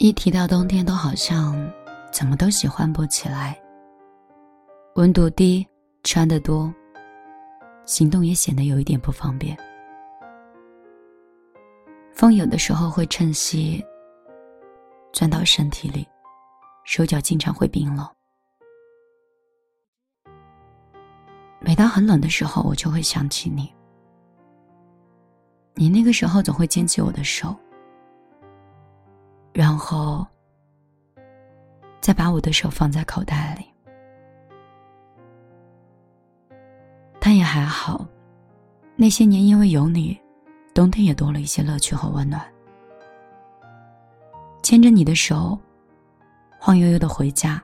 一提到冬天，都好像怎么都喜欢不起来。温度低，穿得多，行动也显得有一点不方便。风有的时候会趁隙钻到身体里，手脚经常会冰冷。每当很冷的时候，我就会想起你。你那个时候总会牵起我的手。然后，再把我的手放在口袋里。但也还好，那些年因为有你，冬天也多了一些乐趣和温暖。牵着你的手，晃悠悠的回家，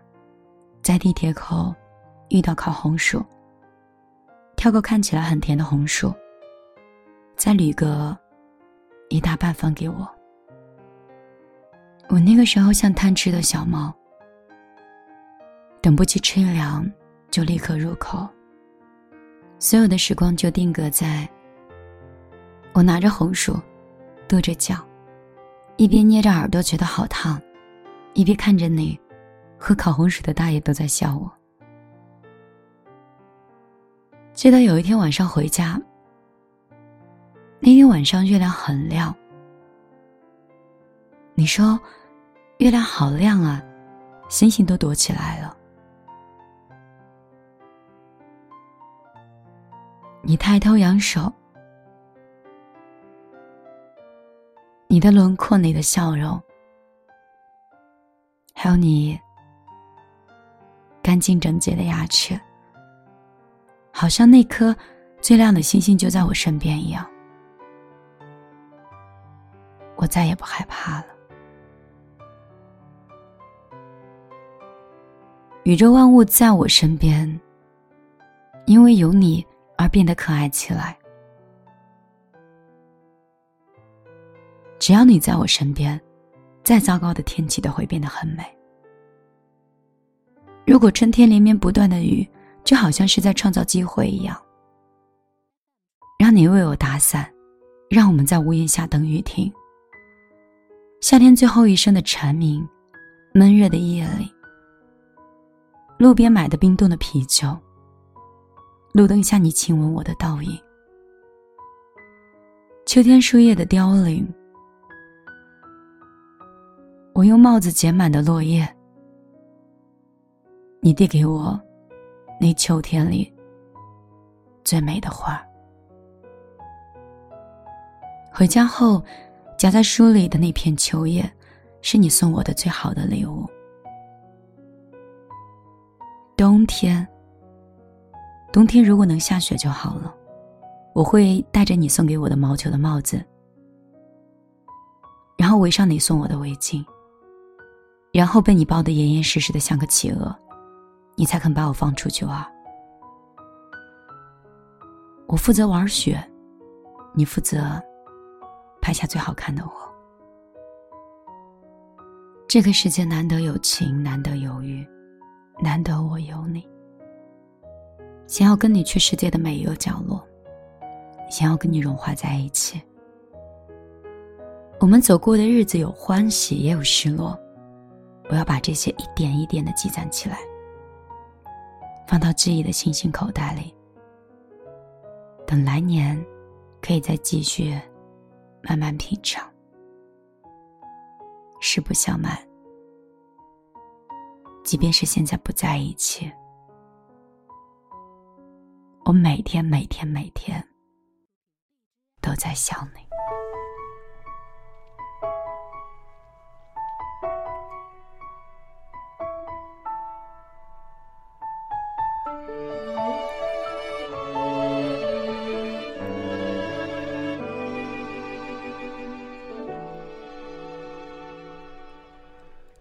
在地铁口遇到烤红薯，挑个看起来很甜的红薯，再捋个一大半分给我。我那个时候像贪吃的小猫，等不及吃凉，就立刻入口。所有的时光就定格在我拿着红薯，跺着脚，一边捏着耳朵觉得好烫，一边看着你和烤红薯的大爷都在笑我。记得有一天晚上回家，那天晚上月亮很亮。你说，月亮好亮啊，星星都躲起来了。你抬头仰首，你的轮廓，你的笑容，还有你干净整洁的牙齿，好像那颗最亮的星星就在我身边一样，我再也不害怕了。宇宙万物在我身边，因为有你而变得可爱起来。只要你在我身边，再糟糕的天气都会变得很美。如果春天连绵不断的雨，就好像是在创造机会一样，让你为我打伞，让我们在屋檐下等雨停。夏天最后一声的蝉鸣，闷热的夜里。路边买的冰冻的啤酒，路灯下你亲吻我的倒影。秋天树叶的凋零，我用帽子捡满的落叶，你递给我那秋天里最美的花。回家后，夹在书里的那片秋叶，是你送我的最好的礼物。冬天，冬天如果能下雪就好了。我会戴着你送给我的毛球的帽子，然后围上你送我的围巾，然后被你抱得严严实实的像个企鹅，你才肯把我放出去玩。我负责玩雪，你负责拍下最好看的我。这个世界难得有情，难得有遇。难得我有你，想要跟你去世界的每一个角落，想要跟你融化在一起。我们走过的日子有欢喜也有失落，我要把这些一点一点的积攒起来，放到记忆的星星口袋里，等来年可以再继续慢慢品尝。实不相瞒。即便是现在不在一起，我每天每天每天都在想你。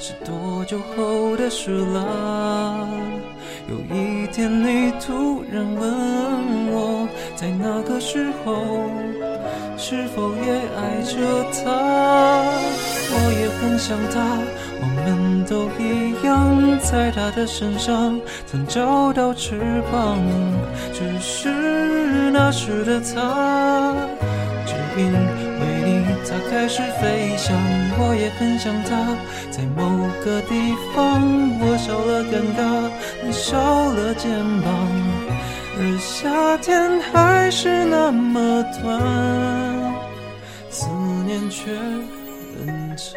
是多久后的事了？有一天你突然问我，在那个时候是否也爱着他？我也很想他，我们都一样，在他的身上曾找到翅膀，只是那时的他，为你。它开始飞翔，我也很想它。在某个地方，我少了尴尬，你少了肩膀，而夏天还是那么短，思念却很长。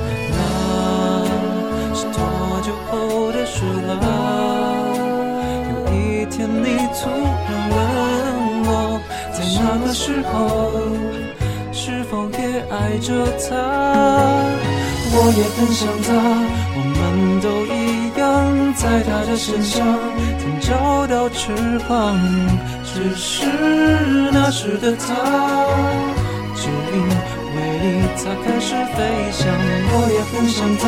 后的事了？有一天你突然问我，在。那个时候，是否也爱着他？我也很想他，我们都一样，在他的身上曾找到翅膀。只是那时的他，只因为你，才开始飞翔。我也很想他，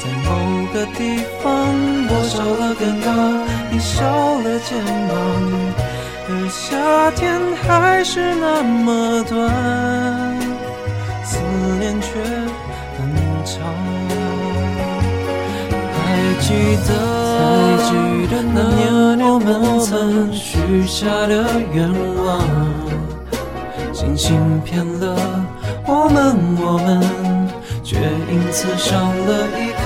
在某个地方，我少了尴尬，你少了肩膀。而夏天还是那么短，思念却很长。还记得那年我们曾许下的愿望，星星骗了我们，我们却因此少了一颗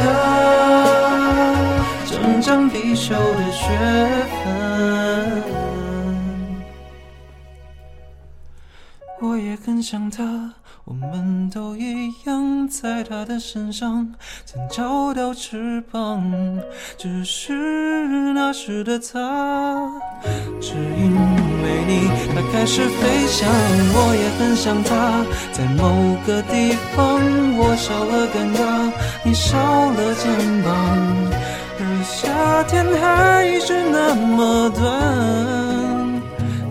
成长必修的学分。我也很想他，我们都一样，在他的身上曾找到翅膀。只是那时的他，只因为你，他开始飞翔。我也很想他，在某个地方，我少了尴尬，你少了肩膀，而夏天还是那么短，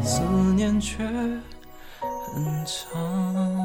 思念却。很长。